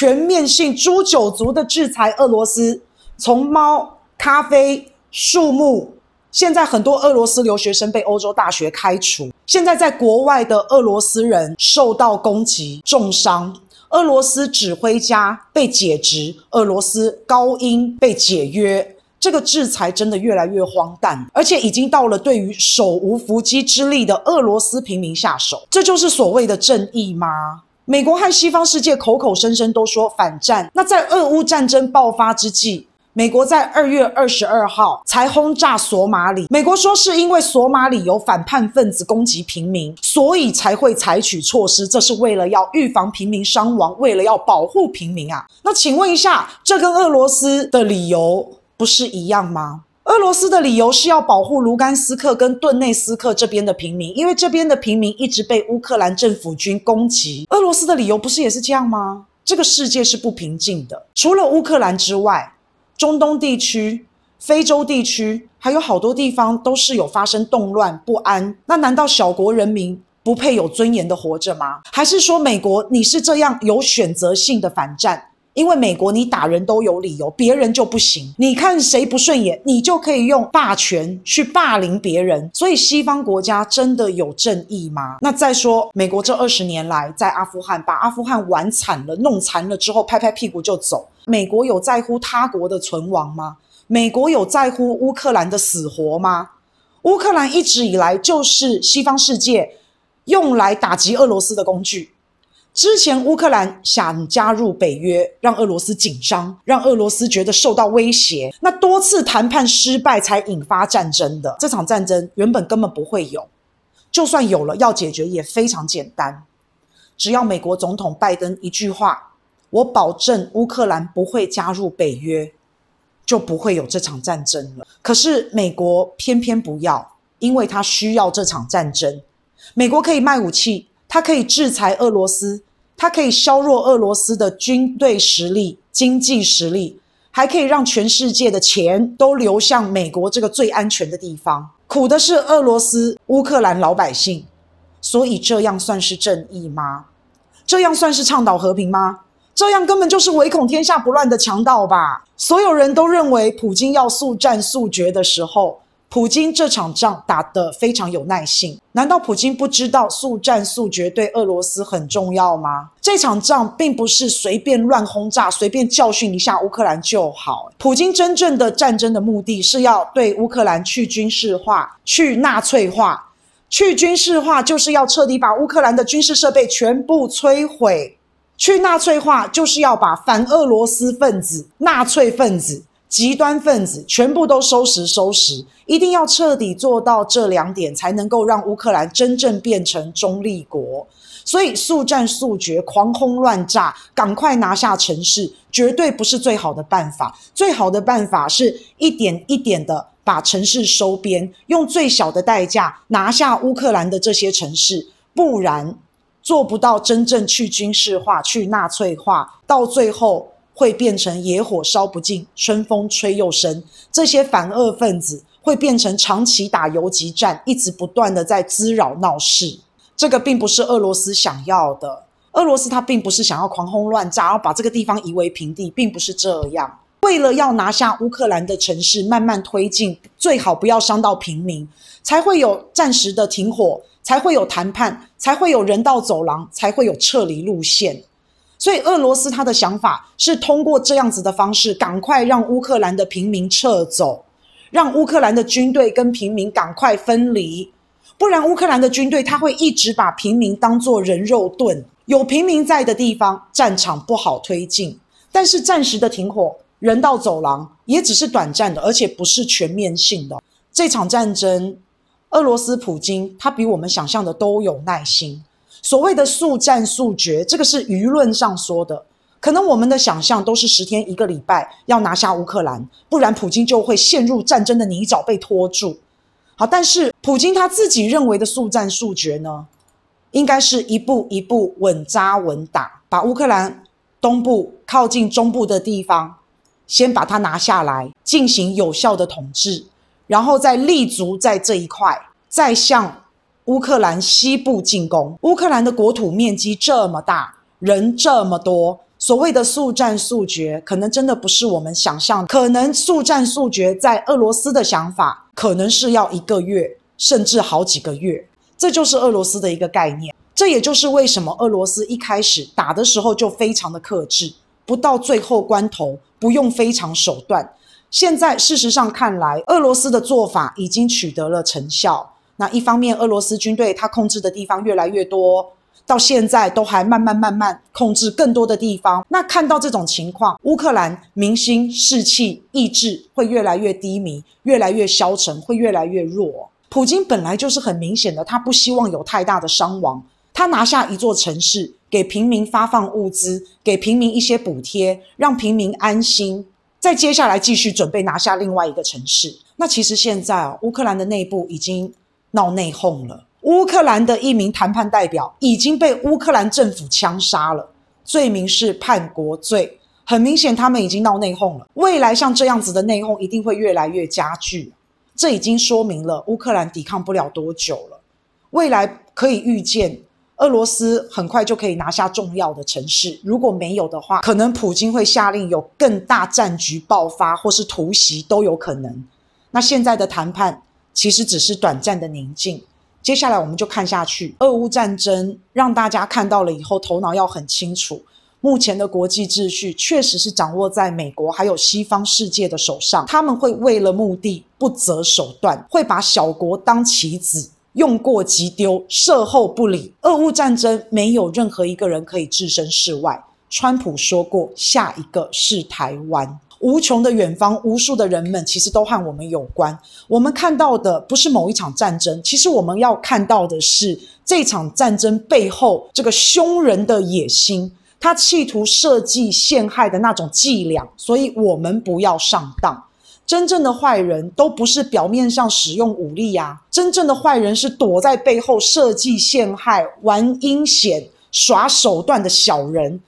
全面性诛九族的制裁俄罗斯，从猫、咖啡、树木，现在很多俄罗斯留学生被欧洲大学开除，现在在国外的俄罗斯人受到攻击、重伤，俄罗斯指挥家被解职，俄罗斯高音被解约。这个制裁真的越来越荒诞，而且已经到了对于手无缚鸡之力的俄罗斯平民下手。这就是所谓的正义吗？美国和西方世界口口声声都说反战，那在俄乌战争爆发之际，美国在二月二十二号才轰炸索马里。美国说是因为索马里有反叛分子攻击平民，所以才会采取措施。这是为了要预防平民伤亡，为了要保护平民啊。那请问一下，这跟俄罗斯的理由？不是一样吗？俄罗斯的理由是要保护卢甘斯克跟顿内斯克这边的平民，因为这边的平民一直被乌克兰政府军攻击。俄罗斯的理由不是也是这样吗？这个世界是不平静的，除了乌克兰之外，中东地区、非洲地区还有好多地方都是有发生动乱不安。那难道小国人民不配有尊严的活着吗？还是说美国你是这样有选择性的反战？因为美国，你打人都有理由，别人就不行。你看谁不顺眼，你就可以用霸权去霸凌别人。所以西方国家真的有正义吗？那再说，美国这二十年来在阿富汗把阿富汗玩惨了、弄残了之后，拍拍屁股就走。美国有在乎他国的存亡吗？美国有在乎乌克兰的死活吗？乌克兰一直以来就是西方世界用来打击俄罗斯的工具。之前乌克兰想加入北约，让俄罗斯紧张，让俄罗斯觉得受到威胁。那多次谈判失败，才引发战争的。这场战争原本根本不会有，就算有了，要解决也非常简单。只要美国总统拜登一句话，我保证乌克兰不会加入北约，就不会有这场战争了。可是美国偏偏不要，因为他需要这场战争。美国可以卖武器。它可以制裁俄罗斯，它可以削弱俄罗斯的军队实力、经济实力，还可以让全世界的钱都流向美国这个最安全的地方。苦的是俄罗斯、乌克兰老百姓，所以这样算是正义吗？这样算是倡导和平吗？这样根本就是唯恐天下不乱的强盗吧？所有人都认为普京要速战速决的时候。普京这场仗打得非常有耐性，难道普京不知道速战速决对俄罗斯很重要吗？这场仗并不是随便乱轰炸、随便教训一下乌克兰就好。普京真正的战争的目的是要对乌克兰去军事化、去纳粹化。去军事化就是要彻底把乌克兰的军事设备全部摧毁；去纳粹化就是要把反俄罗斯分子、纳粹分子。极端分子全部都收拾收拾，一定要彻底做到这两点，才能够让乌克兰真正变成中立国。所以速战速决、狂轰乱炸、赶快拿下城市，绝对不是最好的办法。最好的办法是一点一点的把城市收编，用最小的代价拿下乌克兰的这些城市，不然做不到真正去军事化、去纳粹化，到最后。会变成野火烧不尽，春风吹又生。这些反恶分子会变成长期打游击战，一直不断的在滋扰闹事。这个并不是俄罗斯想要的。俄罗斯他并不是想要狂轰乱炸，然后把这个地方夷为平地，并不是这样。为了要拿下乌克兰的城市，慢慢推进，最好不要伤到平民，才会有暂时的停火，才会有谈判，才会有人道走廊，才会有撤离路线。所以，俄罗斯他的想法是通过这样子的方式，赶快让乌克兰的平民撤走，让乌克兰的军队跟平民赶快分离，不然乌克兰的军队他会一直把平民当作人肉盾。有平民在的地方，战场不好推进。但是暂时的停火、人道走廊也只是短暂的，而且不是全面性的。这场战争，俄罗斯普京他比我们想象的都有耐心。所谓的速战速决，这个是舆论上说的，可能我们的想象都是十天一个礼拜要拿下乌克兰，不然普京就会陷入战争的泥沼被拖住。好，但是普京他自己认为的速战速决呢，应该是一步一步稳扎稳打，把乌克兰东部靠近中部的地方先把它拿下来，进行有效的统治，然后再立足在这一块，再向。乌克兰西部进攻，乌克兰的国土面积这么大，人这么多，所谓的速战速决，可能真的不是我们想象。可能速战速决，在俄罗斯的想法，可能是要一个月，甚至好几个月。这就是俄罗斯的一个概念。这也就是为什么俄罗斯一开始打的时候就非常的克制，不到最后关头不用非常手段。现在事实上看来，俄罗斯的做法已经取得了成效。那一方面，俄罗斯军队它控制的地方越来越多，到现在都还慢慢慢慢控制更多的地方。那看到这种情况，乌克兰民心士气意志会越来越低迷，越来越消沉，会越来越弱。普京本来就是很明显的，他不希望有太大的伤亡，他拿下一座城市，给平民发放物资，给平民一些补贴，让平民安心。再接下来继续准备拿下另外一个城市。那其实现在啊，乌克兰的内部已经闹内讧了。乌克兰的一名谈判代表已经被乌克兰政府枪杀了，罪名是叛国罪。很明显，他们已经闹内讧了。未来像这样子的内讧一定会越来越加剧。这已经说明了乌克兰抵抗不了多久了。未来可以预见。俄罗斯很快就可以拿下重要的城市，如果没有的话，可能普京会下令有更大战局爆发，或是突袭都有可能。那现在的谈判其实只是短暂的宁静，接下来我们就看下去。俄乌战争让大家看到了以后，头脑要很清楚，目前的国际秩序确实是掌握在美国还有西方世界的手上，他们会为了目的不择手段，会把小国当棋子。用过即丢，射后不理。俄乌战争没有任何一个人可以置身事外。川普说过，下一个是台湾。无穷的远方，无数的人们，其实都和我们有关。我们看到的不是某一场战争，其实我们要看到的是这场战争背后这个凶人的野心，他企图设计陷害的那种伎俩。所以，我们不要上当。真正的坏人都不是表面上使用武力呀，真正的坏人是躲在背后设计陷害、玩阴险、耍手段的小人。